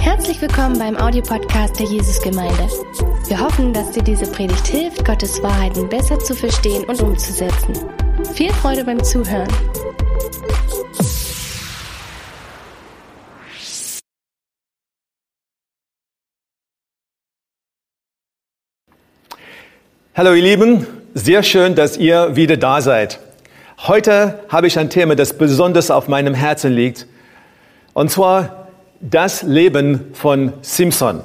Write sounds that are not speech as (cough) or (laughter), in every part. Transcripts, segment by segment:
Herzlich willkommen beim Audiopodcast der Jesusgemeinde. Wir hoffen, dass dir diese Predigt hilft, Gottes Wahrheiten besser zu verstehen und umzusetzen. Viel Freude beim Zuhören. Hallo ihr Lieben, sehr schön, dass ihr wieder da seid. Heute habe ich ein Thema, das besonders auf meinem Herzen liegt, und zwar das Leben von Simpson.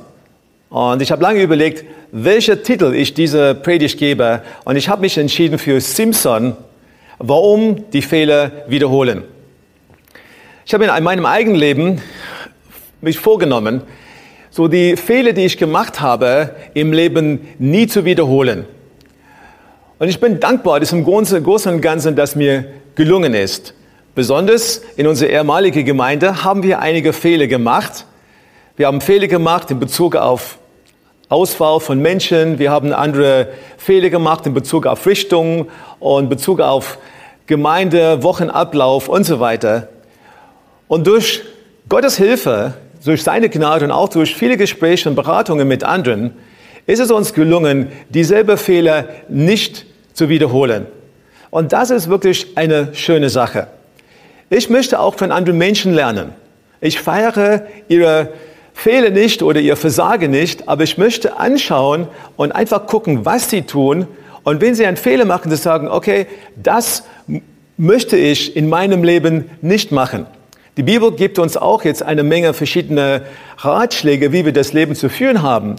Und ich habe lange überlegt, welcher Titel ich dieser Predigt gebe, und ich habe mich entschieden für Simpson, warum die Fehler wiederholen. Ich habe in meinem eigenen Leben mich vorgenommen, so die Fehler, die ich gemacht habe, im Leben nie zu wiederholen. Und ich bin dankbar, dass im Großen und Ganzen das mir gelungen ist. Besonders in unserer ehemaligen Gemeinde haben wir einige Fehler gemacht. Wir haben Fehler gemacht in Bezug auf Auswahl von Menschen. Wir haben andere Fehler gemacht in Bezug auf Richtung und Bezug auf Gemeinde, Wochenablauf und so weiter. Und durch Gottes Hilfe, durch seine Gnade und auch durch viele Gespräche und Beratungen mit anderen, ist es uns gelungen, dieselbe Fehler nicht zu wiederholen. Und das ist wirklich eine schöne Sache. Ich möchte auch von anderen Menschen lernen. Ich feiere ihre Fehler nicht oder ihr Versagen nicht, aber ich möchte anschauen und einfach gucken, was sie tun. Und wenn sie einen Fehler machen, zu sagen, okay, das möchte ich in meinem Leben nicht machen. Die Bibel gibt uns auch jetzt eine Menge verschiedener Ratschläge, wie wir das Leben zu führen haben.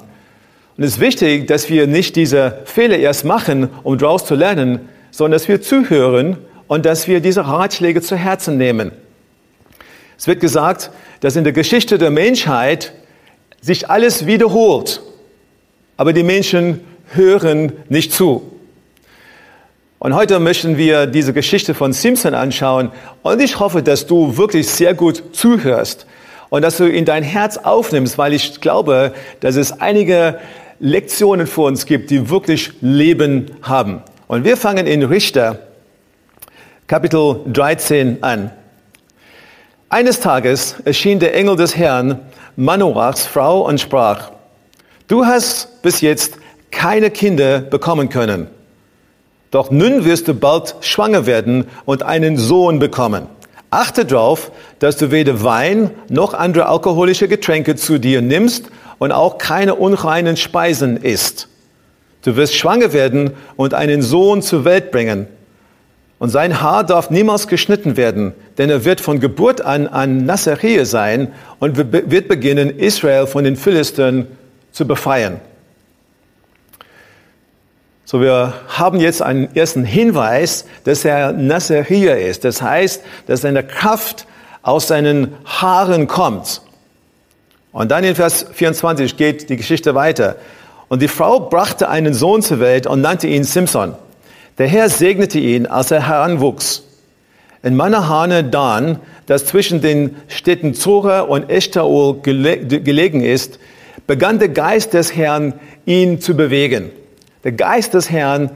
Und es ist wichtig, dass wir nicht diese Fehler erst machen, um daraus zu lernen, sondern dass wir zuhören und dass wir diese Ratschläge zu Herzen nehmen. Es wird gesagt, dass in der Geschichte der Menschheit sich alles wiederholt, aber die Menschen hören nicht zu. Und heute möchten wir diese Geschichte von Simpson anschauen und ich hoffe, dass du wirklich sehr gut zuhörst und dass du in dein Herz aufnimmst, weil ich glaube, dass es einige Lektionen für uns gibt, die wirklich Leben haben. Und wir fangen in Richter Kapitel 13 an. Eines Tages erschien der Engel des Herrn Manoachs Frau und sprach, du hast bis jetzt keine Kinder bekommen können. Doch nun wirst du bald schwanger werden und einen Sohn bekommen. Achte darauf, dass du weder Wein noch andere alkoholische Getränke zu dir nimmst und auch keine unreinen Speisen isst. Du wirst schwanger werden und einen Sohn zur Welt bringen. Und sein Haar darf niemals geschnitten werden, denn er wird von Geburt an ein Nazaräer sein und wird beginnen, Israel von den Philistern zu befreien. So, wir haben jetzt einen ersten Hinweis, dass er Nazaräer ist. Das heißt, dass seine Kraft aus seinen Haaren kommt. Und dann in Vers 24 geht die Geschichte weiter. Und die Frau brachte einen Sohn zur Welt und nannte ihn Simson. Der Herr segnete ihn, als er heranwuchs. In Manahane Dan, das zwischen den Städten Zora und Eshtaol gelegen ist, begann der Geist des Herrn, ihn zu bewegen. Der Geist des Herrn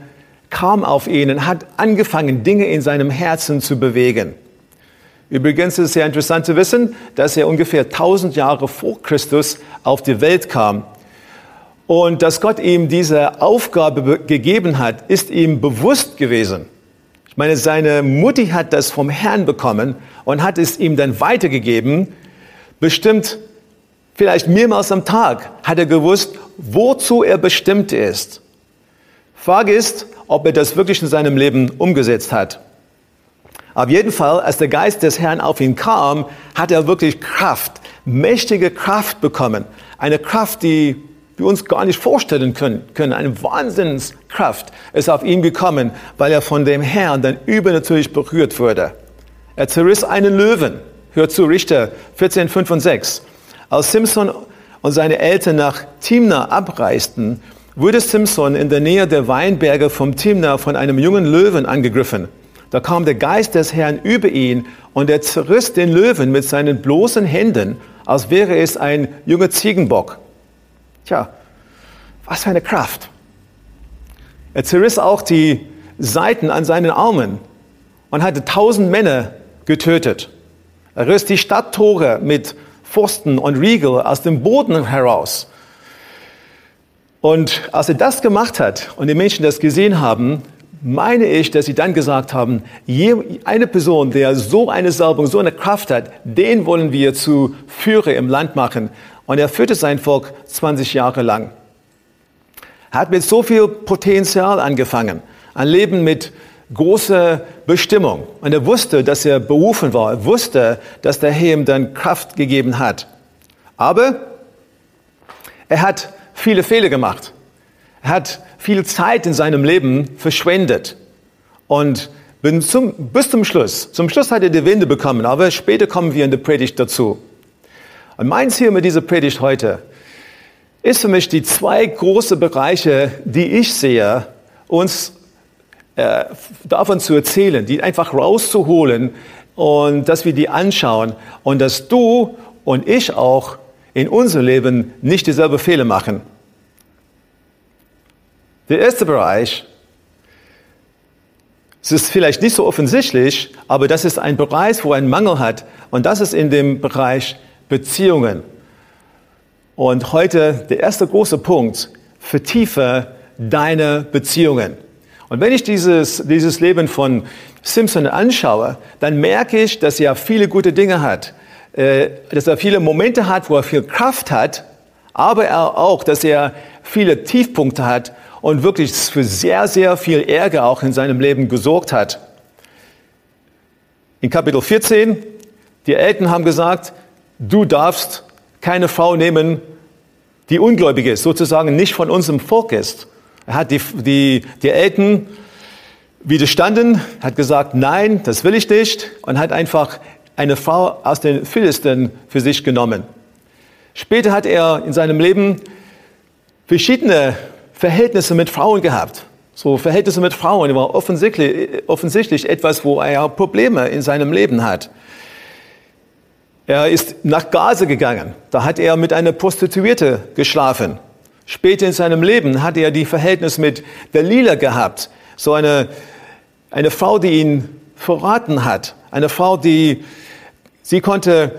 kam auf ihn und hat angefangen, Dinge in seinem Herzen zu bewegen. Übrigens ist es sehr interessant zu wissen, dass er ungefähr 1000 Jahre vor Christus auf die Welt kam. Und dass Gott ihm diese Aufgabe gegeben hat, ist ihm bewusst gewesen. Ich meine, seine Mutti hat das vom Herrn bekommen und hat es ihm dann weitergegeben. Bestimmt vielleicht mehrmals am Tag hat er gewusst, wozu er bestimmt ist. Frage ist, ob er das wirklich in seinem Leben umgesetzt hat. Auf jeden Fall, als der Geist des Herrn auf ihn kam, hat er wirklich Kraft, mächtige Kraft bekommen. Eine Kraft, die wir uns gar nicht vorstellen können. Eine Wahnsinnskraft ist auf ihn gekommen, weil er von dem Herrn dann übernatürlich berührt wurde. Er zerriss einen Löwen. Hört zu Richter 14, 5 und 6. Als Simson und seine Eltern nach Timna abreisten, wurde Simson in der Nähe der Weinberge vom Timna von einem jungen Löwen angegriffen. Da kam der Geist des Herrn über ihn und er zerriss den Löwen mit seinen bloßen Händen, als wäre es ein junger Ziegenbock. Tja, was für eine Kraft. Er zerriss auch die Seiten an seinen Armen und hatte tausend Männer getötet. Er riss die Stadttore mit Pfosten und Riegel aus dem Boden heraus. Und als er das gemacht hat und die Menschen das gesehen haben, meine ich, dass sie dann gesagt haben, eine Person, der so eine Salbung, so eine Kraft hat, den wollen wir zu Führer im Land machen. Und er führte sein Volk 20 Jahre lang. Er hat mit so viel Potenzial angefangen, ein Leben mit großer Bestimmung. Und er wusste, dass er berufen war. Er wusste, dass der Herr ihm dann Kraft gegeben hat. Aber er hat viele Fehler gemacht. Er hat viel Zeit in seinem Leben verschwendet. Und bis zum Schluss, zum Schluss hat er die Winde bekommen, aber später kommen wir in der Predigt dazu. Und mein Ziel mit dieser Predigt heute ist für mich die zwei große Bereiche, die ich sehe, uns äh, davon zu erzählen, die einfach rauszuholen und dass wir die anschauen und dass du und ich auch in unserem Leben nicht dieselbe Fehler machen. Der erste Bereich, es ist vielleicht nicht so offensichtlich, aber das ist ein Bereich, wo ein Mangel hat und das ist in dem Bereich Beziehungen. Und heute der erste große Punkt, vertiefe deine Beziehungen. Und wenn ich dieses, dieses Leben von Simpson anschaue, dann merke ich, dass er viele gute Dinge hat, äh, dass er viele Momente hat, wo er viel Kraft hat, aber er auch, dass er viele Tiefpunkte hat und wirklich für sehr, sehr viel Ärger auch in seinem Leben gesorgt hat. In Kapitel 14, die Eltern haben gesagt, du darfst keine Frau nehmen, die ungläubig ist, sozusagen nicht von unserem Volk ist. Er hat die, die, die Eltern widerstanden, hat gesagt, nein, das will ich nicht und hat einfach eine Frau aus den Philistern für sich genommen. Später hat er in seinem Leben verschiedene Verhältnisse mit Frauen gehabt. So Verhältnisse mit Frauen war offensichtlich, offensichtlich etwas, wo er Probleme in seinem Leben hat. Er ist nach Gaza gegangen. Da hat er mit einer Prostituierte geschlafen. Später in seinem Leben hat er die Verhältnis mit Dalila gehabt, so eine, eine Frau, die ihn verraten hat, eine Frau, die sie konnte,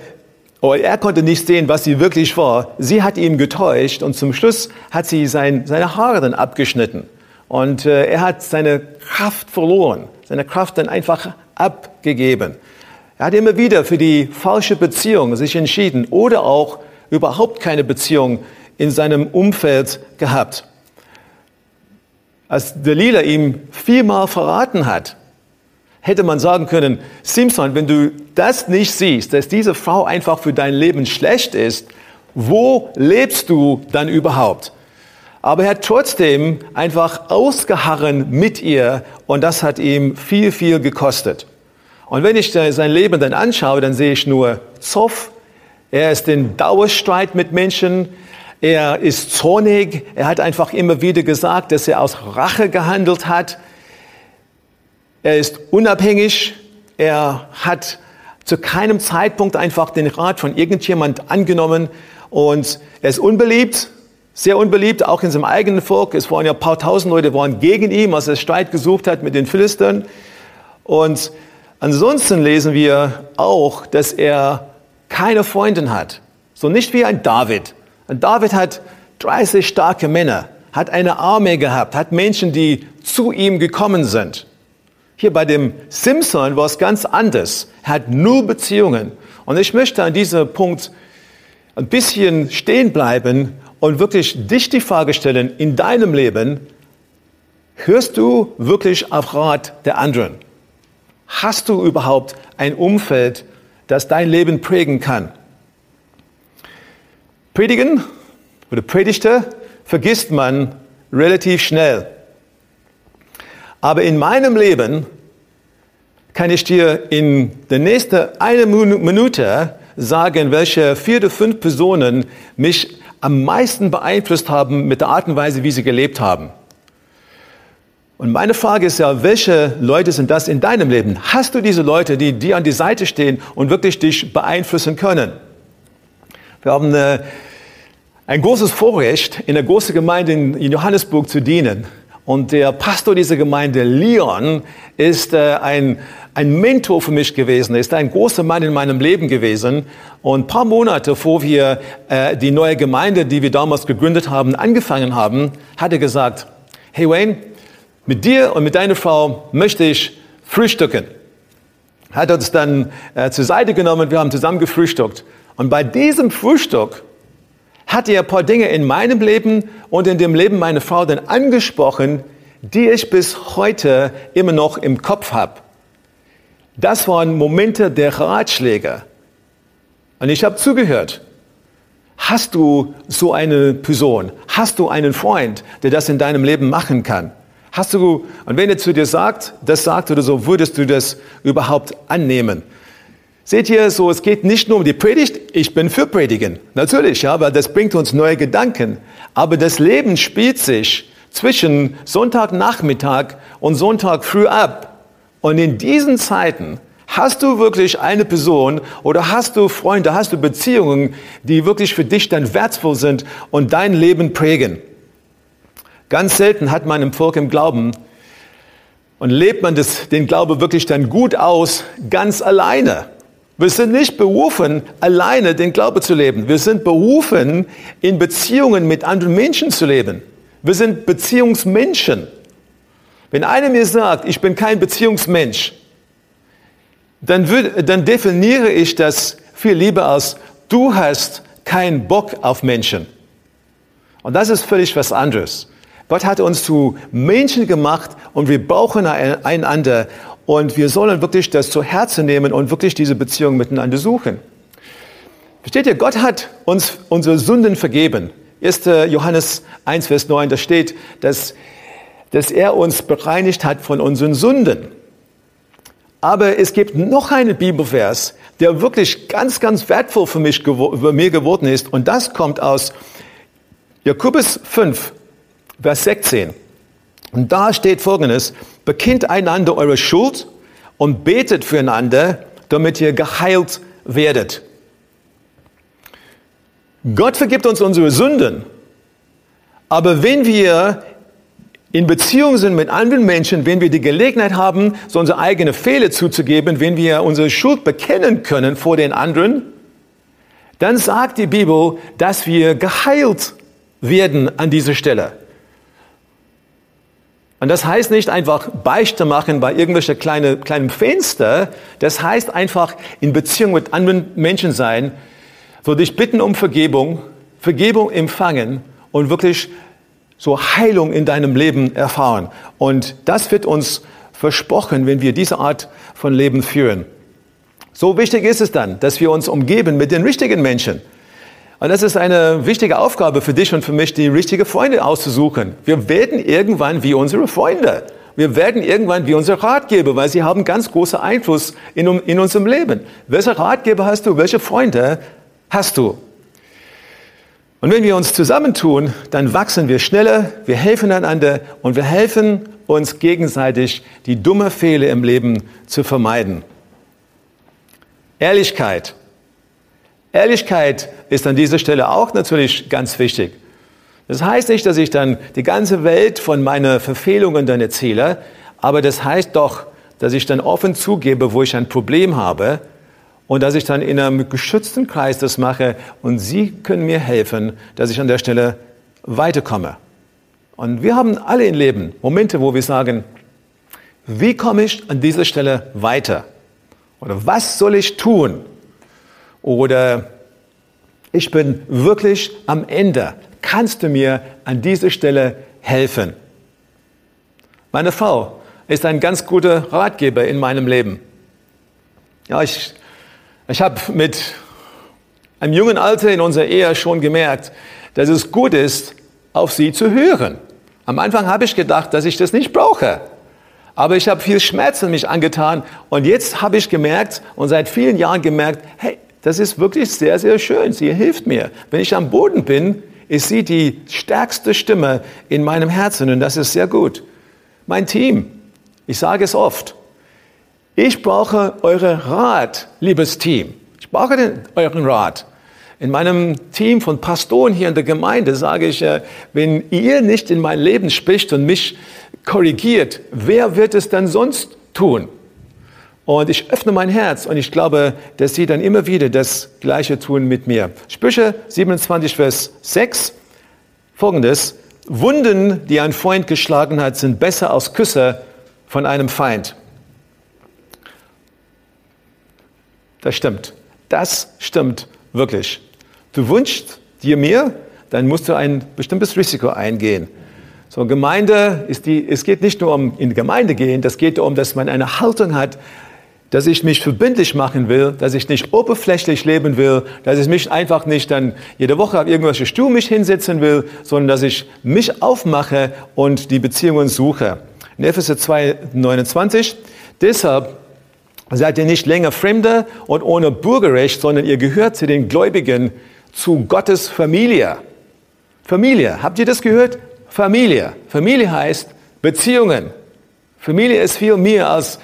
oder er konnte nicht sehen, was sie wirklich war. Sie hat ihn getäuscht und zum Schluss hat sie sein, seine Haare dann abgeschnitten und äh, er hat seine Kraft verloren, seine Kraft dann einfach abgegeben. Er hat immer wieder für die falsche Beziehung sich entschieden oder auch überhaupt keine Beziehung in seinem Umfeld gehabt. Als Delilah ihm viermal verraten hat, hätte man sagen können, Simpson, wenn du das nicht siehst, dass diese Frau einfach für dein Leben schlecht ist, wo lebst du dann überhaupt? Aber er hat trotzdem einfach ausgeharren mit ihr und das hat ihm viel, viel gekostet. Und wenn ich sein Leben dann anschaue, dann sehe ich nur Zoff. Er ist in Dauerstreit mit Menschen. Er ist zornig. Er hat einfach immer wieder gesagt, dass er aus Rache gehandelt hat. Er ist unabhängig. Er hat zu keinem Zeitpunkt einfach den Rat von irgendjemand angenommen. Und er ist unbeliebt, sehr unbeliebt, auch in seinem eigenen Volk. Es waren ja ein paar tausend Leute waren gegen ihn, als er Streit gesucht hat mit den Philistern. Und ansonsten lesen wir auch, dass er keine Freundin hat. So nicht wie ein David. Und David hat 30 starke Männer, hat eine Armee gehabt, hat Menschen, die zu ihm gekommen sind. Hier bei dem Simpson war es ganz anders. Er hat nur Beziehungen. Und ich möchte an diesem Punkt ein bisschen stehen bleiben und wirklich dich die Frage stellen, in deinem Leben, hörst du wirklich auf Rat der anderen? Hast du überhaupt ein Umfeld, das dein Leben prägen kann? Predigen oder Predigte vergisst man relativ schnell. Aber in meinem Leben kann ich dir in der nächsten eine Minute sagen, welche vier oder fünf Personen mich am meisten beeinflusst haben mit der Art und Weise, wie sie gelebt haben. Und meine Frage ist ja, welche Leute sind das in deinem Leben? Hast du diese Leute, die dir an die Seite stehen und wirklich dich beeinflussen können? Wir haben eine, ein großes Vorrecht, in der großen Gemeinde in Johannesburg zu dienen. Und der Pastor dieser Gemeinde, Leon, ist äh, ein, ein Mentor für mich gewesen, ist ein großer Mann in meinem Leben gewesen. Und ein paar Monate vor wir äh, die neue Gemeinde, die wir damals gegründet haben, angefangen haben, hat er gesagt, hey Wayne, mit dir und mit deiner Frau möchte ich frühstücken. Hat uns dann äh, zur Seite genommen, wir haben zusammen gefrühstückt. Und bei diesem Frühstück hat er ein paar Dinge in meinem Leben und in dem Leben meiner Frau dann angesprochen, die ich bis heute immer noch im Kopf habe. Das waren Momente der Ratschläge. Und ich habe zugehört. Hast du so eine Person? Hast du einen Freund, der das in deinem Leben machen kann? Hast du, und wenn er zu dir sagt, das sagt oder so, würdest du das überhaupt annehmen? Seht ihr, so, es geht nicht nur um die Predigt, ich bin für Predigen. Natürlich, ja, weil das bringt uns neue Gedanken. Aber das Leben spielt sich zwischen Sonntagnachmittag und Sonntag früh ab. Und in diesen Zeiten hast du wirklich eine Person oder hast du Freunde, hast du Beziehungen, die wirklich für dich dann wertvoll sind und dein Leben prägen. Ganz selten hat man im Volk im Glauben und lebt man das, den Glaube wirklich dann gut aus, ganz alleine. Wir sind nicht berufen, alleine den Glaube zu leben. Wir sind berufen, in Beziehungen mit anderen Menschen zu leben. Wir sind Beziehungsmenschen. Wenn einer mir sagt, ich bin kein Beziehungsmensch, dann, würd, dann definiere ich das viel lieber als, du hast keinen Bock auf Menschen. Und das ist völlig was anderes. Gott hat uns zu Menschen gemacht und wir brauchen einander. Und wir sollen wirklich das zu Herzen nehmen und wirklich diese Beziehung miteinander suchen. Versteht ihr, Gott hat uns unsere Sünden vergeben. 1. Johannes 1, Vers 9, da steht, dass, dass er uns bereinigt hat von unseren Sünden. Aber es gibt noch einen Bibelvers, der wirklich ganz, ganz wertvoll für mich, für mir geworden ist. Und das kommt aus Jakobus 5, Vers 16. Und da steht Folgendes, bekennt einander eure Schuld und betet füreinander, damit ihr geheilt werdet. Gott vergibt uns unsere Sünden. Aber wenn wir in Beziehung sind mit anderen Menschen, wenn wir die Gelegenheit haben, so unsere eigene Fehler zuzugeben, wenn wir unsere Schuld bekennen können vor den anderen, dann sagt die Bibel, dass wir geheilt werden an dieser Stelle. Und das heißt nicht einfach Beichte machen bei irgendwelchen kleine, kleinen Fenster. Das heißt einfach in Beziehung mit anderen Menschen sein, so dich bitten um Vergebung, Vergebung empfangen und wirklich so Heilung in deinem Leben erfahren. Und das wird uns versprochen, wenn wir diese Art von Leben führen. So wichtig ist es dann, dass wir uns umgeben mit den richtigen Menschen. Und das ist eine wichtige Aufgabe für dich und für mich, die richtigen Freunde auszusuchen. Wir werden irgendwann wie unsere Freunde. Wir werden irgendwann wie unsere Ratgeber, weil sie haben ganz großen Einfluss in, in unserem Leben. Welche Ratgeber hast du? Welche Freunde hast du? Und wenn wir uns zusammentun, dann wachsen wir schneller, wir helfen einander und wir helfen uns gegenseitig, die dumme Fehler im Leben zu vermeiden. Ehrlichkeit. Ehrlichkeit ist an dieser Stelle auch natürlich ganz wichtig. Das heißt nicht, dass ich dann die ganze Welt von meinen Verfehlungen dann erzähle, aber das heißt doch, dass ich dann offen zugebe, wo ich ein Problem habe und dass ich dann in einem geschützten Kreis das mache und Sie können mir helfen, dass ich an der Stelle weiterkomme. Und wir haben alle im Leben Momente, wo wir sagen, wie komme ich an dieser Stelle weiter? Oder was soll ich tun? Oder ich bin wirklich am Ende. Kannst du mir an dieser Stelle helfen? Meine Frau ist ein ganz guter Ratgeber in meinem Leben. Ja, ich, ich habe mit einem jungen Alter in unserer Ehe schon gemerkt, dass es gut ist, auf sie zu hören. Am Anfang habe ich gedacht, dass ich das nicht brauche. Aber ich habe viel Schmerz in mich angetan und jetzt habe ich gemerkt und seit vielen Jahren gemerkt, hey, das ist wirklich sehr, sehr schön. Sie hilft mir. Wenn ich am Boden bin, ist sie die stärkste Stimme in meinem Herzen und das ist sehr gut. Mein Team, ich sage es oft, ich brauche euren Rat, liebes Team. Ich brauche den, euren Rat. In meinem Team von Pastoren hier in der Gemeinde sage ich, äh, wenn ihr nicht in mein Leben spricht und mich korrigiert, wer wird es dann sonst tun? Und ich öffne mein Herz und ich glaube, dass sie dann immer wieder das Gleiche tun mit mir. Sprüche 27, Vers 6, folgendes. Wunden, die ein Freund geschlagen hat, sind besser als Küsse von einem Feind. Das stimmt. Das stimmt wirklich. Du wünschst dir mehr, dann musst du ein bestimmtes Risiko eingehen. So, Gemeinde ist die, es geht nicht nur um in die Gemeinde gehen, das geht darum, dass man eine Haltung hat, dass ich mich verbindlich machen will, dass ich nicht oberflächlich leben will, dass ich mich einfach nicht dann jede Woche auf irgendwelche Stuhl mich hinsetzen will, sondern dass ich mich aufmache und die Beziehungen suche. In Epheser 2, 29. Deshalb seid ihr nicht länger Fremde und ohne Bürgerrecht, sondern ihr gehört zu den Gläubigen, zu Gottes Familie. Familie, habt ihr das gehört? Familie. Familie heißt Beziehungen. Familie ist viel mehr als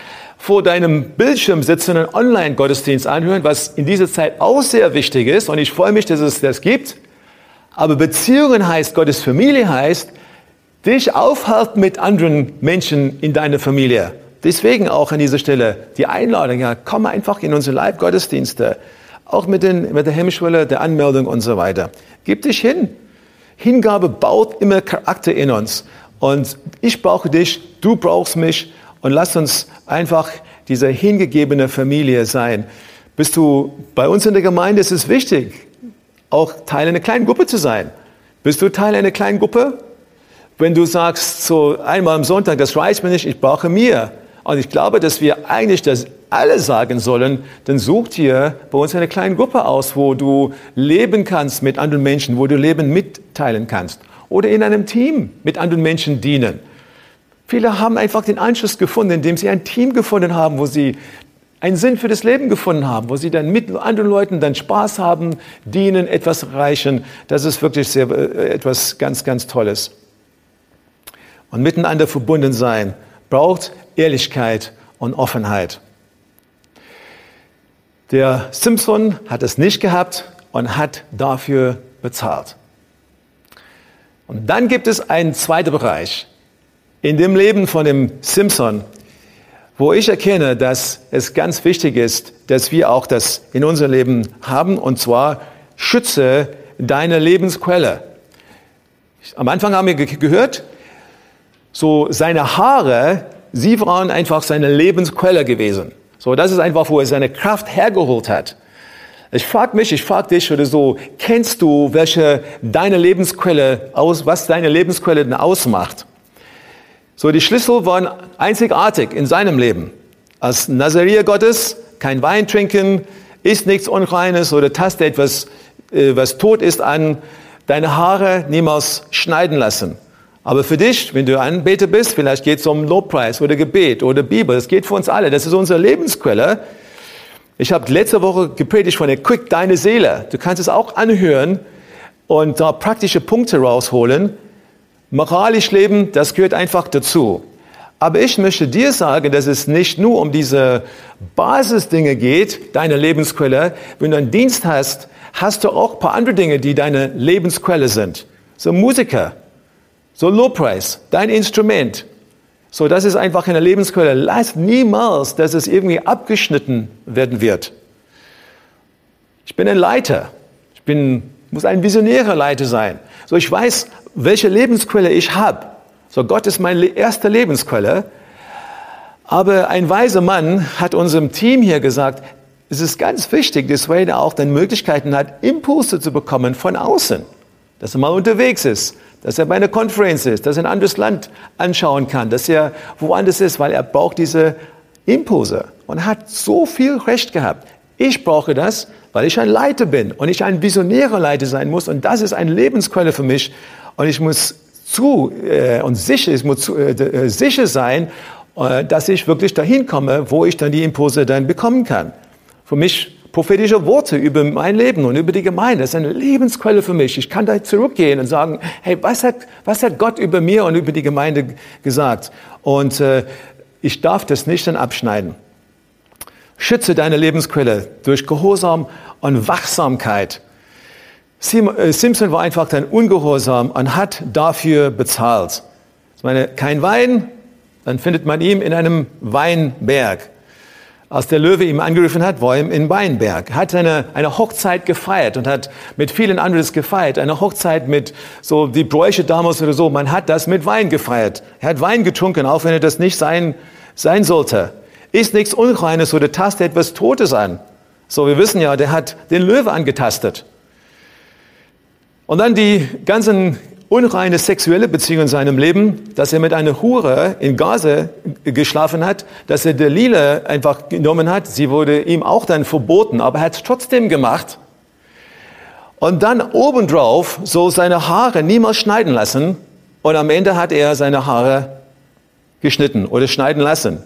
vor deinem Bildschirm sitzen und Online-Gottesdienst anhören, was in dieser Zeit auch sehr wichtig ist. Und ich freue mich, dass es das gibt. Aber Beziehungen heißt, Gottes Familie heißt, dich aufhalten mit anderen Menschen in deiner Familie. Deswegen auch an dieser Stelle die Einladung, ja, komm einfach in unsere Live-Gottesdienste, auch mit, den, mit der Hemmschwelle der Anmeldung und so weiter. Gib dich hin. Hingabe baut immer Charakter in uns. Und ich brauche dich, du brauchst mich und lass uns einfach diese hingegebene Familie sein. Bist du bei uns in der Gemeinde, ist es wichtig, auch Teil einer kleinen Gruppe zu sein. Bist du Teil einer kleinen Gruppe? Wenn du sagst, so einmal am Sonntag, das reicht mir nicht, ich brauche mir. Und ich glaube, dass wir eigentlich das alle sagen sollen, dann such dir bei uns eine kleine Gruppe aus, wo du leben kannst mit anderen Menschen, wo du Leben mitteilen kannst. Oder in einem Team mit anderen Menschen dienen. Viele haben einfach den Anschluss gefunden, indem sie ein Team gefunden haben, wo sie einen Sinn für das Leben gefunden haben, wo sie dann mit anderen Leuten dann Spaß haben, dienen, etwas erreichen. Das ist wirklich sehr, äh, etwas ganz, ganz Tolles. Und miteinander verbunden sein braucht Ehrlichkeit und Offenheit. Der Simpson hat es nicht gehabt und hat dafür bezahlt. Und dann gibt es einen zweiten Bereich, in dem Leben von dem Simpson, wo ich erkenne, dass es ganz wichtig ist, dass wir auch das in unserem Leben haben, und zwar schütze deine Lebensquelle. Am Anfang haben wir gehört, so seine Haare, sie waren einfach seine Lebensquelle gewesen. So, das ist einfach, wo er seine Kraft hergeholt hat. Ich frage mich, ich frage dich oder so, kennst du, welche deine Lebensquelle aus, was deine Lebensquelle denn ausmacht? So, die Schlüssel waren einzigartig in seinem Leben. Als Nazarier Gottes, kein Wein trinken, isst nichts Unreines oder taste etwas, äh, was tot ist an, deine Haare niemals schneiden lassen. Aber für dich, wenn du Anbeter bist, vielleicht geht es um Lobpreis oder Gebet oder Bibel, das geht für uns alle, das ist unsere Lebensquelle. Ich habe letzte Woche gepredigt von der Quick Deine Seele. Du kannst es auch anhören und da praktische Punkte rausholen. Moralisch leben, das gehört einfach dazu. Aber ich möchte dir sagen, dass es nicht nur um diese Basisdinge geht, deine Lebensquelle. Wenn du einen Dienst hast, hast du auch ein paar andere Dinge, die deine Lebensquelle sind. So Musiker, so Lobpreis, dein Instrument. So, das ist einfach eine Lebensquelle. Lass niemals, dass es irgendwie abgeschnitten werden wird. Ich bin ein Leiter. Ich bin, muss ein visionärer Leiter sein. So, ich weiß, welche Lebensquelle ich habe. So, Gott ist meine erste Lebensquelle. Aber ein weiser Mann hat unserem Team hier gesagt, es ist ganz wichtig, dass Wade auch dann Möglichkeiten hat, Impulse zu bekommen von außen. Dass er mal unterwegs ist, dass er bei einer Konferenz ist, dass er ein anderes Land anschauen kann, dass er woanders ist, weil er braucht diese Impulse und hat so viel Recht gehabt. Ich brauche das, weil ich ein Leiter bin und ich ein visionärer Leiter sein muss und das ist eine Lebensquelle für mich und ich muss zu äh, und sicher, ich muss zu, äh, äh, sicher sein, äh, dass ich wirklich dahin komme, wo ich dann die Impulse dann bekommen kann. Für mich prophetische Worte über mein Leben und über die Gemeinde. Das ist eine Lebensquelle für mich. Ich kann da zurückgehen und sagen, hey, was hat, was hat Gott über mir und über die Gemeinde gesagt? Und äh, ich darf das nicht dann abschneiden. Schütze deine Lebensquelle durch Gehorsam und Wachsamkeit. äh, Simpson war einfach dann ungehorsam und hat dafür bezahlt. Ich meine, kein Wein, dann findet man ihn in einem Weinberg. Als der Löwe ihm angegriffen hat, war er im Weinberg. Er hat eine, eine Hochzeit gefeiert und hat mit vielen anderen gefeiert. Eine Hochzeit mit so die Bräuche damals oder so. Man hat das mit Wein gefeiert. Er hat Wein getrunken, auch wenn er das nicht sein, sein sollte. Ist nichts Unreines oder tastet etwas Totes an. So, wir wissen ja, der hat den Löwe angetastet. Und dann die ganzen unreine sexuelle Beziehungen in seinem Leben, dass er mit einer Hure in Gaza geschlafen hat, dass er Delila einfach genommen hat. Sie wurde ihm auch dann verboten, aber er hat es trotzdem gemacht. Und dann obendrauf so seine Haare niemals schneiden lassen. Und am Ende hat er seine Haare geschnitten oder schneiden lassen.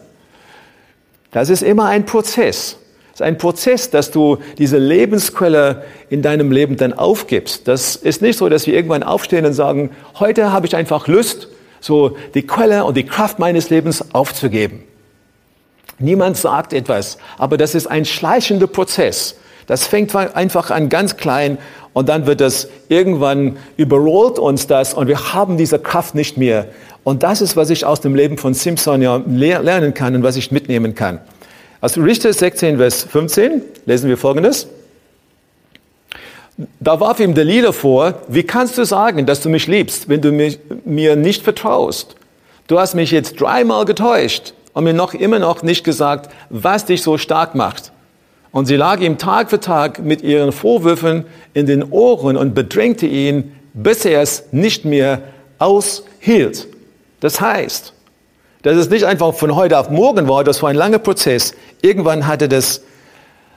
Das ist immer ein Prozess ist ein Prozess, dass du diese Lebensquelle in deinem Leben dann aufgibst. Das ist nicht so, dass wir irgendwann aufstehen und sagen, heute habe ich einfach Lust, so die Quelle und die Kraft meines Lebens aufzugeben. Niemand sagt etwas, aber das ist ein schleichender Prozess. Das fängt einfach an ganz klein und dann wird das irgendwann überrollt uns das und wir haben diese Kraft nicht mehr. Und das ist, was ich aus dem Leben von Simpson ja lernen kann und was ich mitnehmen kann. Aus Richter 16, Vers 15 lesen wir Folgendes. Da warf ihm der Lieder vor, wie kannst du sagen, dass du mich liebst, wenn du mich, mir nicht vertraust? Du hast mich jetzt dreimal getäuscht und mir noch immer noch nicht gesagt, was dich so stark macht. Und sie lag ihm Tag für Tag mit ihren Vorwürfen in den Ohren und bedrängte ihn, bis er es nicht mehr aushielt. Das heißt, dass es nicht einfach von heute auf morgen war, das war ein langer Prozess. Irgendwann hat er das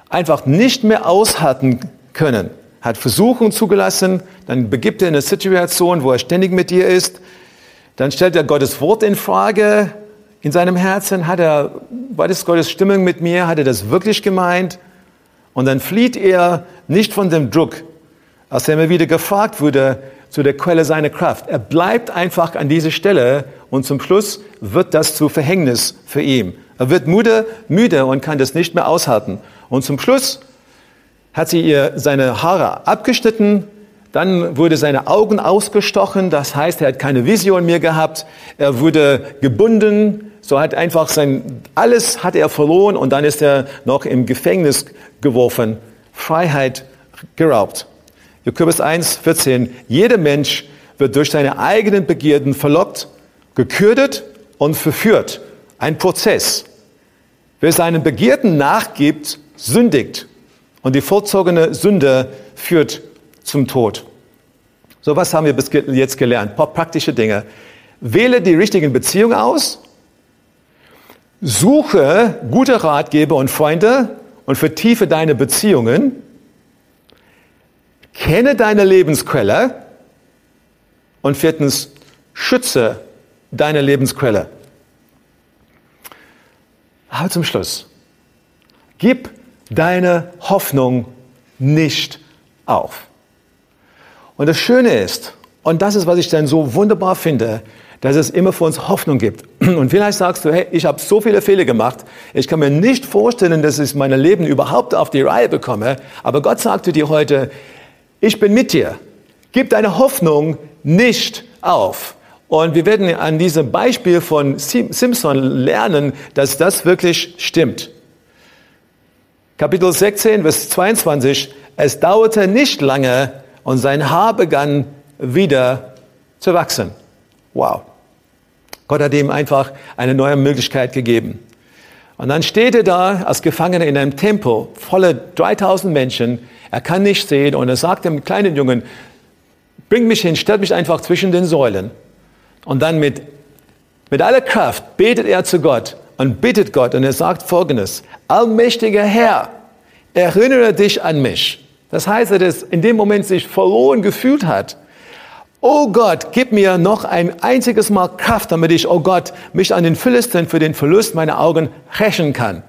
einfach nicht mehr aushalten können, hat Versuchungen zugelassen, dann begibt er in eine Situation, wo er ständig mit dir ist, dann stellt er Gottes Wort in Frage in seinem Herzen, hat er, war das Gottes Stimmung mit mir, hat er das wirklich gemeint? Und dann flieht er nicht von dem Druck, als er mir wieder gefragt wurde, zu der Quelle seiner Kraft. Er bleibt einfach an dieser Stelle und zum Schluss wird das zu Verhängnis für ihn. Er wird müde, müde und kann das nicht mehr aushalten. Und zum Schluss hat sie ihr seine Haare abgeschnitten, dann wurde seine Augen ausgestochen, das heißt, er hat keine Vision mehr gehabt, er wurde gebunden, so hat einfach sein, alles hat er verloren und dann ist er noch im Gefängnis geworfen, Freiheit geraubt. Jakobus 1, 14. Jeder Mensch wird durch seine eigenen Begierden verlockt, gekürdet und verführt. Ein Prozess. Wer seinen Begierden nachgibt, sündigt. Und die vollzogene Sünde führt zum Tod. So, was haben wir bis jetzt gelernt? Ein paar praktische Dinge. Wähle die richtigen Beziehungen aus. Suche gute Ratgeber und Freunde und vertiefe deine Beziehungen. Kenne deine Lebensquelle. Und viertens, schütze deine Lebensquelle. Aber zum Schluss, gib deine Hoffnung nicht auf. Und das Schöne ist, und das ist, was ich dann so wunderbar finde, dass es immer für uns Hoffnung gibt. (clears throat) Und vielleicht sagst du, hey, ich habe so viele Fehler gemacht, ich kann mir nicht vorstellen, dass ich mein Leben überhaupt auf die Reihe bekomme. Aber Gott sagte dir heute, ich bin mit dir. Gib deine Hoffnung nicht auf. Und wir werden an diesem Beispiel von Simpson lernen, dass das wirklich stimmt. Kapitel 16, Vers 22. Es dauerte nicht lange und sein Haar begann wieder zu wachsen. Wow. Gott hat ihm einfach eine neue Möglichkeit gegeben. Und dann steht er da als Gefangener in einem Tempel, voller 3000 Menschen. Er kann nicht sehen und er sagt dem kleinen Jungen, bring mich hin, stell mich einfach zwischen den Säulen. Und dann mit, mit aller Kraft betet er zu Gott und bittet Gott und er sagt folgendes, allmächtiger Herr, erinnere dich an mich. Das heißt, er ist in dem Moment sich verloren gefühlt hat. Oh Gott, gib mir noch ein einziges Mal Kraft, damit ich, oh Gott, mich an den Philistern für den Verlust meiner Augen rächen kann.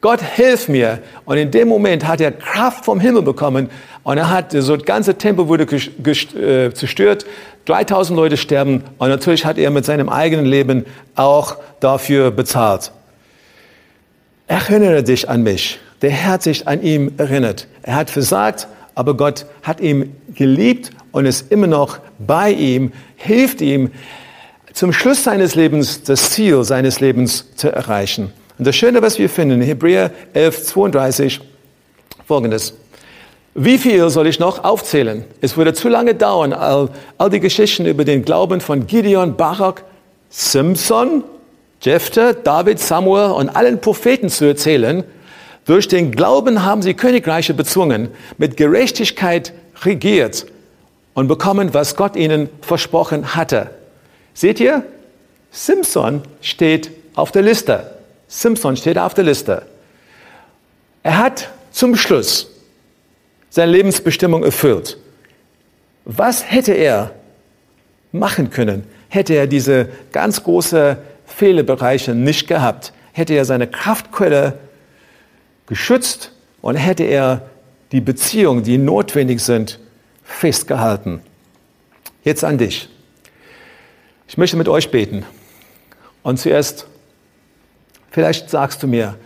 Gott, hilf mir. Und in dem Moment hat er Kraft vom Himmel bekommen und er hat, so das ganze Tempel wurde äh, zerstört, 3000 Leute sterben und natürlich hat er mit seinem eigenen Leben auch dafür bezahlt. Erinnere dich an mich. Der Herr hat sich an ihm erinnert. Er hat versagt, aber Gott hat ihn geliebt und ist immer noch bei ihm, hilft ihm, zum Schluss seines Lebens das Ziel seines Lebens zu erreichen. Und das Schöne, was wir finden, in Hebräer 11, 32, folgendes. Wie viel soll ich noch aufzählen? Es würde zu lange dauern, all, all die Geschichten über den Glauben von Gideon, Barak, Simpson, Jephthah, David, Samuel und allen Propheten zu erzählen. Durch den Glauben haben sie Königreiche bezwungen, mit Gerechtigkeit regiert und bekommen, was Gott ihnen versprochen hatte. Seht ihr? Simpson steht auf der Liste. Simpson steht auf der Liste. Er hat zum Schluss seine Lebensbestimmung erfüllt. Was hätte er machen können, hätte er diese ganz große Fehlerbereiche nicht gehabt? Hätte er seine Kraftquelle geschützt und hätte er die Beziehungen, die notwendig sind, festgehalten. Jetzt an dich. Ich möchte mit euch beten. Und zuerst, vielleicht sagst du mir,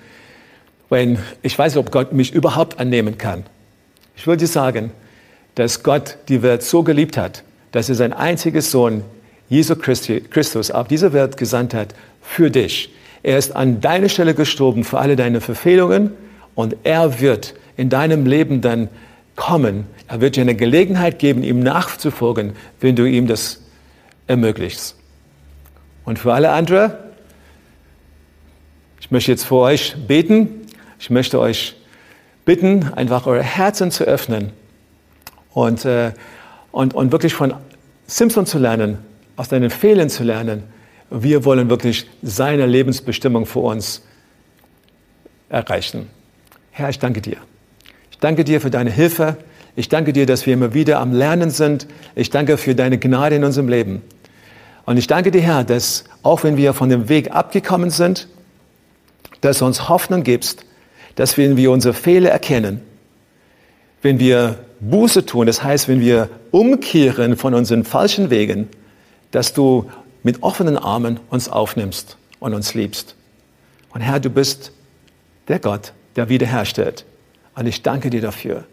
wenn ich weiß ob Gott mich überhaupt annehmen kann. Ich will dir sagen, dass Gott die Welt so geliebt hat, dass er sein einziges Sohn, Jesus Christus, auf diese Welt gesandt hat für dich. Er ist an deiner Stelle gestorben für alle deine Verfehlungen und er wird in deinem Leben dann kommen. Er wird dir eine Gelegenheit geben, ihm nachzufolgen, wenn du ihm das ermöglichst. Und für alle anderen, ich möchte jetzt für euch beten. Ich möchte euch bitten, einfach eure Herzen zu öffnen und, äh, und, und wirklich von Simpson zu lernen, aus deinen Fehlern zu lernen. Wir wollen wirklich seine Lebensbestimmung für uns erreichen. Herr, ich danke dir. Ich danke dir für deine Hilfe. Ich danke dir, dass wir immer wieder am Lernen sind. Ich danke für deine Gnade in unserem Leben. Und ich danke dir, Herr, dass auch wenn wir von dem Weg abgekommen sind, dass du uns Hoffnung gibst, dass wenn wir unsere Fehler erkennen, wenn wir Buße tun, das heißt, wenn wir umkehren von unseren falschen Wegen, dass du mit offenen Armen uns aufnimmst und uns liebst. Und Herr, du bist der Gott, der wiederherstellt. Und ich danke dir dafür.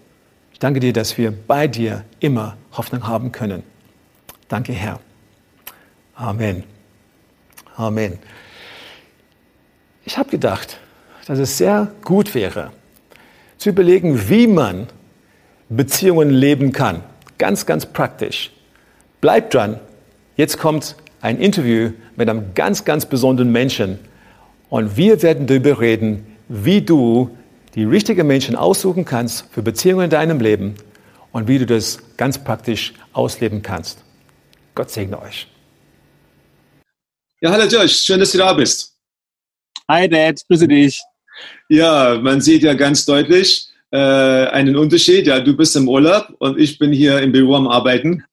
Ich danke dir, dass wir bei dir immer Hoffnung haben können. Danke, Herr. Amen. Amen. Ich habe gedacht, dass es sehr gut wäre, zu überlegen, wie man Beziehungen leben kann. Ganz, ganz praktisch. Bleibt dran. Jetzt kommt ein Interview mit einem ganz, ganz besonderen Menschen. Und wir werden darüber reden, wie du die richtigen Menschen aussuchen kannst für Beziehungen in deinem Leben und wie du das ganz praktisch ausleben kannst. Gott segne euch. Ja, hallo Josh, schön, dass du da bist. Hi Dad, grüße dich. Ja, man sieht ja ganz deutlich äh, einen Unterschied. Ja, du bist im Urlaub und ich bin hier im Büro am Arbeiten.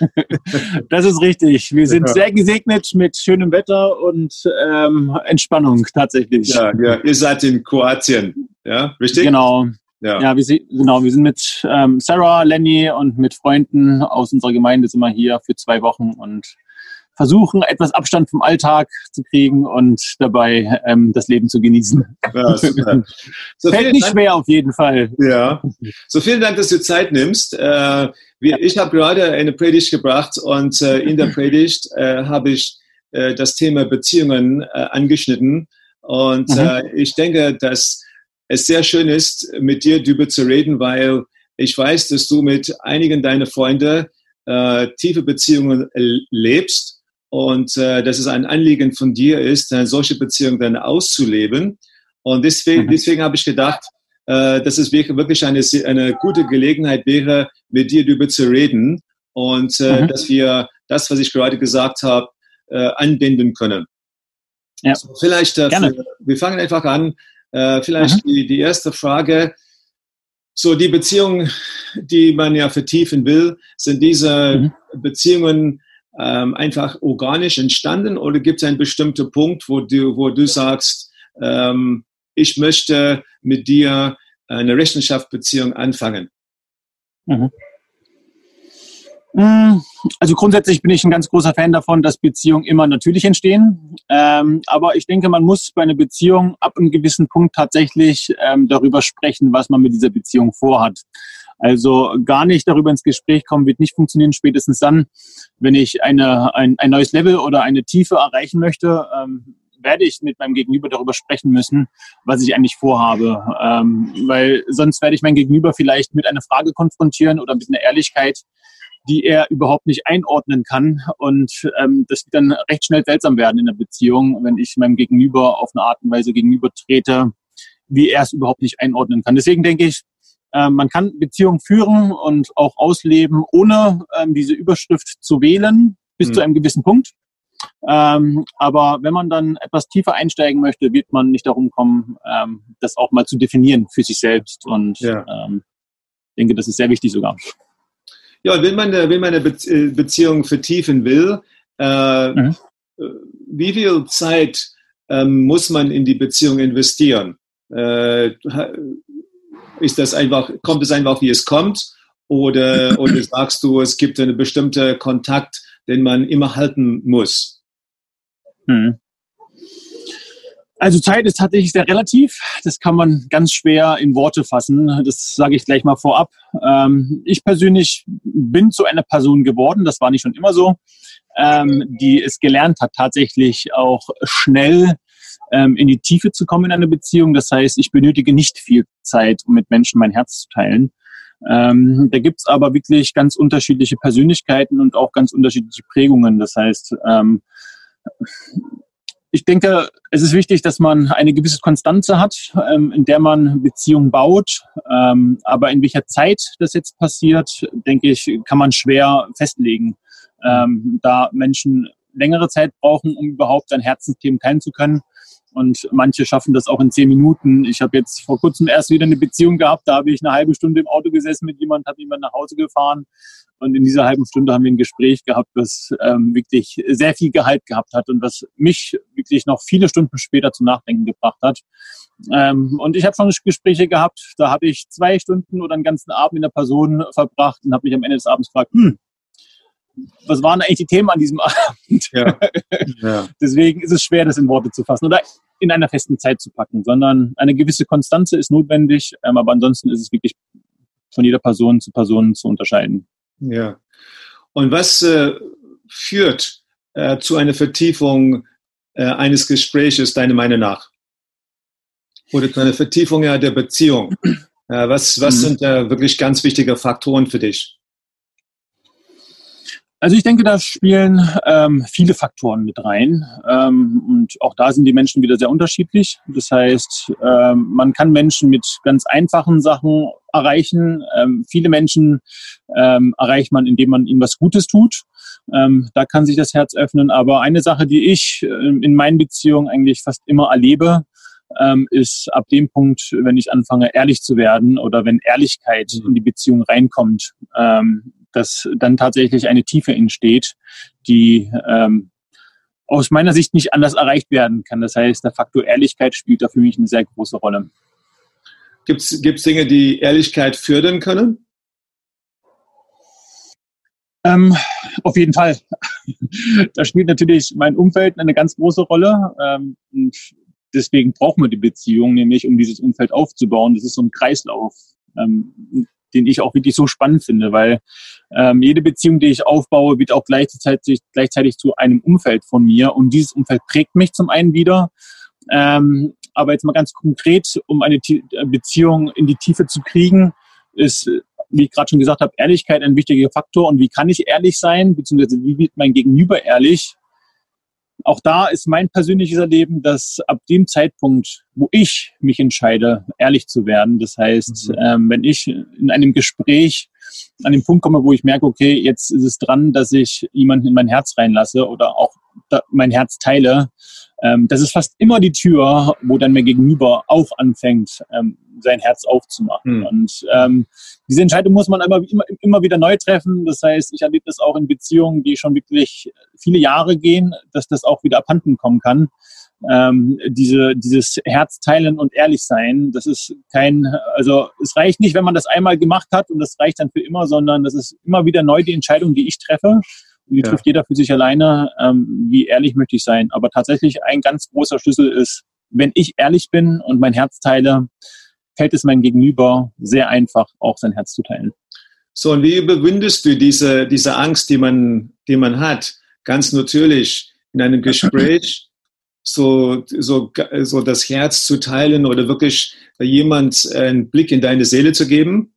(laughs) das ist richtig. Wir sind ja. sehr gesegnet mit schönem Wetter und ähm, Entspannung tatsächlich. Ja, ja, ihr seid in Kroatien, ja, richtig? Genau. Ja, ja wir, sind, genau, wir sind mit ähm, Sarah, Lenny und mit Freunden aus unserer Gemeinde sind wir hier für zwei Wochen und versuchen, etwas Abstand vom Alltag zu kriegen und dabei ähm, das Leben zu genießen. Ja, (laughs) so Fällt nicht Dank. schwer auf jeden Fall. Ja. So vielen Dank, dass du Zeit nimmst. Äh, ich habe gerade eine Predigt gebracht und äh, in der Predigt äh, habe ich äh, das Thema Beziehungen äh, angeschnitten. Und mhm. Äh, ich denke, dass es sehr schön ist, mit dir darüber zu reden, weil ich weiß, dass du mit einigen deiner Freunde tiefe Beziehungen lebst und äh, dass es ein Anliegen von dir ist, eine solche Beziehung dann auszuleben. Und deswegen, mhm. deswegen habe ich gedacht, äh, dass es wirklich eine, eine gute Gelegenheit wäre, mit dir darüber zu reden und äh, mhm. dass wir das, was ich gerade gesagt habe, äh, anbinden können. Ja. So, vielleicht, äh, Gerne. wir fangen einfach an. Äh, vielleicht mhm. die, die erste Frage. So, die Beziehungen, die man ja vertiefen will, sind diese mhm. Beziehungen ähm, einfach organisch entstanden oder gibt es einen bestimmten Punkt, wo du, wo du sagst, ähm, ich möchte mit dir eine Rechenschaftsbeziehung anfangen? Mhm. Mm, also grundsätzlich bin ich ein ganz großer Fan davon, dass Beziehungen immer natürlich entstehen. Ähm, aber ich denke, man muss bei einer Beziehung ab einem gewissen Punkt tatsächlich ähm, darüber sprechen, was man mit dieser Beziehung vorhat. Also gar nicht darüber ins Gespräch kommen wird nicht funktionieren. Spätestens dann, wenn ich eine, ein, ein neues Level oder eine Tiefe erreichen möchte, ähm, werde ich mit meinem Gegenüber darüber sprechen müssen, was ich eigentlich vorhabe. Ähm, weil sonst werde ich mein Gegenüber vielleicht mit einer Frage konfrontieren oder mit einer Ehrlichkeit, die er überhaupt nicht einordnen kann. Und ähm, das wird dann recht schnell seltsam werden in der Beziehung, wenn ich meinem Gegenüber auf eine Art und Weise gegenüber trete, wie er es überhaupt nicht einordnen kann. Deswegen denke ich, äh, man kann Beziehungen führen und auch ausleben, ohne ähm, diese Überschrift zu wählen, bis mhm. zu einem gewissen Punkt. Ähm, aber wenn man dann etwas tiefer einsteigen möchte, wird man nicht darum kommen, ähm, das auch mal zu definieren für sich selbst. Und ja. ähm, denke, das ist sehr wichtig sogar. Ja, wenn man, wenn man eine äh, Beziehung vertiefen will, äh, mhm. Äh, wie viel Zeit ähm, muss man in die Beziehung investieren? Äh, ist das einfach, kommt es einfach, wie es kommt? Oder, (clears throat) oder sagst du, es gibt einen bestimmten Kontakt, den man immer halten muss? Hm. Also Zeit ist tatsächlich sehr relativ. Das kann man ganz schwer in Worte fassen. Das sage ich gleich mal vorab. Ähm, ich persönlich bin zu einer Person geworden, das war nicht schon immer so, ähm, die es gelernt hat, tatsächlich auch schnell ähm, in die Tiefe zu kommen in einer Beziehung. Das heißt, ich benötige nicht viel Zeit, um mit Menschen mein Herz zu teilen. Ähm, da gibt's aber wirklich ganz unterschiedliche Persönlichkeiten und auch ganz unterschiedliche Prägungen. Das heißt, ähm, ich denke, es ist wichtig, dass man eine gewisse Konstanze hat, ähm, in der man Beziehungen baut. Ähm, aber in welcher Zeit das jetzt passiert, denke ich, kann man schwer festlegen. Ähm, da Menschen längere Zeit brauchen, um überhaupt ein Herzensthema teilen zu können. Und manche schaffen das auch in zehn Minuten. Ich habe jetzt vor kurzem erst wieder eine Beziehung gehabt. Da habe ich eine halbe Stunde im Auto gesessen mit jemandem, habe jemand nach Hause gefahren. Und in dieser halben Stunde haben wir ein Gespräch gehabt, das ähm, wirklich sehr viel Gehalt gehabt hat und was mich wirklich noch viele Stunden später zum Nachdenken gebracht hat. Ähm, und ich habe schon Gespräche gehabt, da habe ich zwei Stunden oder einen ganzen Abend in der Person verbracht und habe mich am Ende des Abends gefragt, hm, was waren eigentlich die Themen an diesem (laughs) Abend? Ja. Ja. Deswegen ist es schwer, das in Worte zu fassen oder in einer festen Zeit zu packen, sondern eine gewisse Konstanze ist notwendig, ähm, aber ansonsten ist es wirklich von jeder Person zu Person zu unterscheiden. Ja. Und was äh, führt äh, zu einer Vertiefung äh, eines Gespräches, deiner Meinung nach? Oder zu einer Vertiefung ja, der Beziehung? Äh, was was mhm. sind wirklich ganz wichtige Faktoren für dich? Also ich denke, da spielen ähm, viele Faktoren mit rein. Ähm, und auch da sind die Menschen wieder sehr unterschiedlich. Das heißt, ähm, man kann Menschen mit ganz einfachen Sachen erreichen. Ähm, viele Menschen ähm, erreicht man, indem man ihnen was Gutes tut. Ähm, da kann sich das Herz öffnen. Aber eine Sache, die ich äh, in meinen Beziehungen eigentlich fast immer erlebe, ähm, ist ab dem Punkt, wenn ich anfange, ehrlich zu werden oder wenn Ehrlichkeit mhm. in die Beziehung reinkommt. Ähm, dass dann tatsächlich eine Tiefe entsteht, die ähm, aus meiner Sicht nicht anders erreicht werden kann. Das heißt, der Faktor Ehrlichkeit spielt da für mich eine sehr große Rolle. Gibt es Dinge, die Ehrlichkeit fördern können? Ähm, auf jeden Fall. (laughs) da spielt natürlich mein Umfeld eine ganz große Rolle. Ähm, und deswegen brauchen wir die Beziehung, nämlich um dieses Umfeld aufzubauen. Das ist so ein Kreislauf. Ähm, den ich auch wirklich so spannend finde, weil ähm, jede Beziehung, die ich aufbaue, wird auch gleichzeitig, gleichzeitig zu einem Umfeld von mir und dieses Umfeld prägt mich zum einen wieder. Ähm, aber jetzt mal ganz konkret, um eine Beziehung in die Tiefe zu kriegen, ist, wie ich gerade schon gesagt habe, Ehrlichkeit ein wichtiger Faktor. Und wie kann ich ehrlich sein, beziehungsweise wie wird mein Gegenüber ehrlich? Auch da ist mein persönliches Erleben, dass ab dem Zeitpunkt, wo ich mich entscheide, ehrlich zu werden, das heißt, mhm. ähm, wenn ich in einem Gespräch an den Punkt komme, wo ich merke, okay, jetzt ist es dran, dass ich jemanden in mein Herz reinlasse oder auch mein Herz teile, ähm, das ist fast immer die Tür, wo dann mir gegenüber auch anfängt, ähm, sein Herz aufzumachen. Mhm. Und ähm, diese Entscheidung muss man aber immer, immer wieder neu treffen. Das heißt, ich erlebe das auch in Beziehungen, die schon wirklich viele Jahre gehen, dass das auch wieder abhanden kommen kann. Ähm, diese, dieses Herzteilen und ehrlich sein, das ist kein, also es reicht nicht, wenn man das einmal gemacht hat und das reicht dann für immer, sondern das ist immer wieder neu die Entscheidung, die ich treffe. Die ja. trifft jeder für sich alleine, ähm, wie ehrlich möchte ich sein. Aber tatsächlich ein ganz großer Schlüssel ist, wenn ich ehrlich bin und mein Herz teile, fällt es meinem Gegenüber sehr einfach, auch sein Herz zu teilen. So, und wie überwindest du diese, diese Angst, die man, die man hat? Ganz natürlich in einem Gespräch (laughs) so, so, so das Herz zu teilen oder wirklich jemand einen Blick in deine Seele zu geben?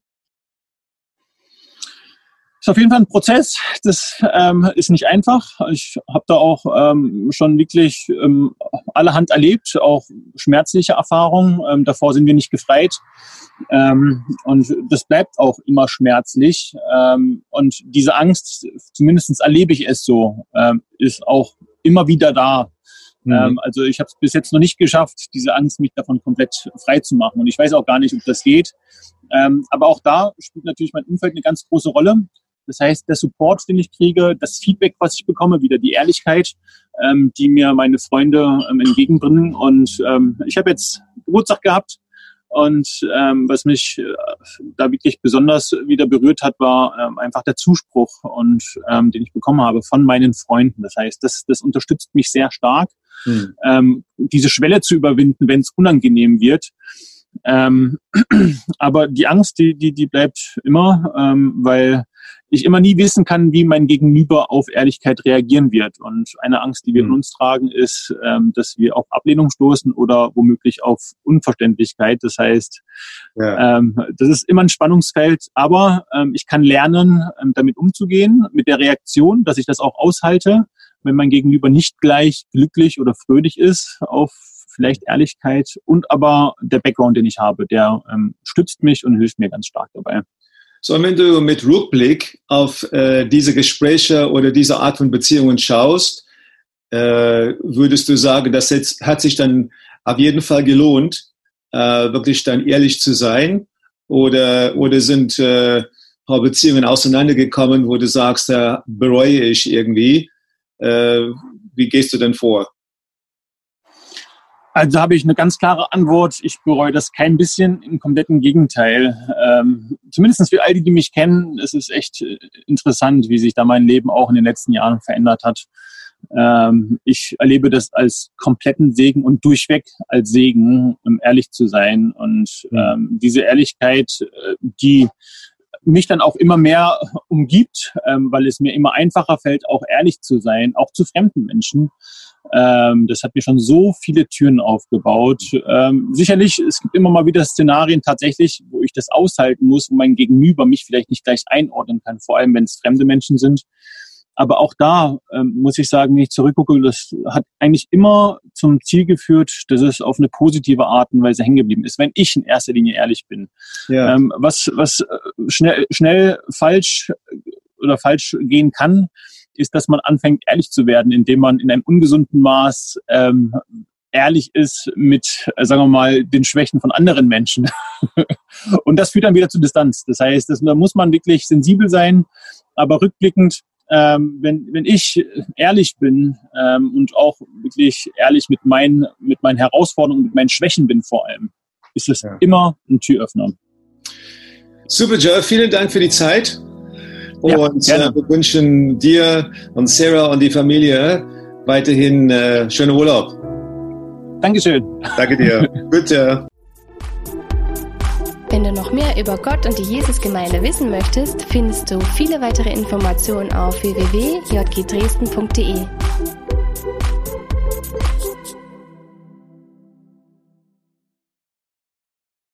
Ist auf jeden Fall ein Prozess. Das ähm, ist nicht einfach. Ich habe da auch ähm, schon wirklich ähm, allerhand erlebt, auch schmerzliche Erfahrungen. Ähm, davor sind wir nicht gefreit. Ähm, und das bleibt auch immer schmerzlich. Ähm, und diese Angst, zumindest erlebe ich es so, ähm, ist auch immer wieder da. Mhm. Ähm, also ich habe es bis jetzt noch nicht geschafft, diese Angst, mich davon komplett frei zu machen. Und ich weiß auch gar nicht, ob das geht. Ähm, aber auch da spielt natürlich mein Umfeld eine ganz große Rolle. Das heißt, der Support, den ich kriege, das Feedback, was ich bekomme, wieder die Ehrlichkeit, ähm, die mir meine Freunde ähm, entgegenbringen. Und ähm, ich habe jetzt Geburtstag gehabt und ähm, was mich äh, da wirklich besonders wieder berührt hat, war ähm, einfach der Zuspruch und ähm, den ich bekommen habe von meinen Freunden. Das heißt, das, das unterstützt mich sehr stark, hm. diese Schwelle zu überwinden, wenn es unangenehm wird. (clears throat) Aber die Angst, die, die, die bleibt immer, weil ich immer nie wissen kann, wie mein Gegenüber auf Ehrlichkeit reagieren wird. Und eine Angst, die wir in mhm. uns tragen, ist, ähm, dass wir auf Ablehnung stoßen oder womöglich auf Unverständlichkeit. Das heißt, ja. ähm, das ist immer ein Spannungsfeld, aber ähm, ich kann lernen, ähm, damit umzugehen, mit der Reaktion, dass ich das auch aushalte, wenn mein Gegenüber nicht gleich glücklich oder fröhlich ist auf vielleicht Ehrlichkeit und aber der Background, den ich habe, der ähm, stützt mich und hilft mir ganz stark dabei. So, wenn du mit Rückblick auf äh, diese Gespräche oder diese Art von Beziehungen schaust, äh, würdest du sagen, das jetzt, hat sich dann auf jeden Fall gelohnt, äh, wirklich dann ehrlich zu sein? Oder, oder sind äh, Beziehungen auseinandergekommen, wo du sagst, da bereue ich irgendwie? Äh, wie gehst du denn vor? Also habe ich eine ganz klare Antwort. Ich bereue das kein bisschen, im kompletten Gegenteil. Ähm, Zumindest für all die, die mich kennen, es ist echt äh, interessant, wie sich da mein Leben auch in den letzten Jahren verändert hat. Ähm, ich erlebe das als kompletten Segen und durchweg als Segen, um ehrlich zu sein. Und mhm. ähm, diese Ehrlichkeit, äh, die mich dann auch immer mehr umgibt, ähm, weil es mir immer einfacher fällt, auch ehrlich zu sein, auch zu fremden Menschen. Ähm, das hat mir schon so viele Türen aufgebaut. Ähm, sicherlich, es gibt immer mal wieder Szenarien tatsächlich, wo ich das aushalten muss, wo mein Gegenüber mich vielleicht nicht gleich einordnen kann, vor allem wenn es fremde Menschen sind. Aber auch da ähm, muss ich sagen, wenn ich zurückgucke, das hat eigentlich immer zum Ziel geführt, dass es auf eine positive Art und Weise hängen geblieben ist, wenn ich in erster Linie ehrlich bin. Ja. Ähm, was was äh, schnell, schnell falsch oder falsch gehen kann, ist, dass man anfängt, ehrlich zu werden, indem man in einem ungesunden Maß ähm, ehrlich ist mit, äh, sagen wir mal, den Schwächen von anderen Menschen. (laughs) und das führt dann wieder zu Distanz. Das heißt, das, da muss man wirklich sensibel sein, aber rückblickend, ähm, wenn, wenn ich ehrlich bin ähm, und auch wirklich ehrlich mit meinen, mit meinen Herausforderungen, mit meinen Schwächen bin vor allem, ist es ja. immer ein Türöffner. Super, Joe. Vielen Dank für die Zeit. Und ja, äh, wir wünschen dir und Sarah und die Familie weiterhin äh, schönen Urlaub. Dankeschön. Danke dir. (laughs) Bitte. Wenn du noch mehr über Gott und die Jesusgemeinde wissen möchtest, findest du viele weitere Informationen auf www.jgdresden.de.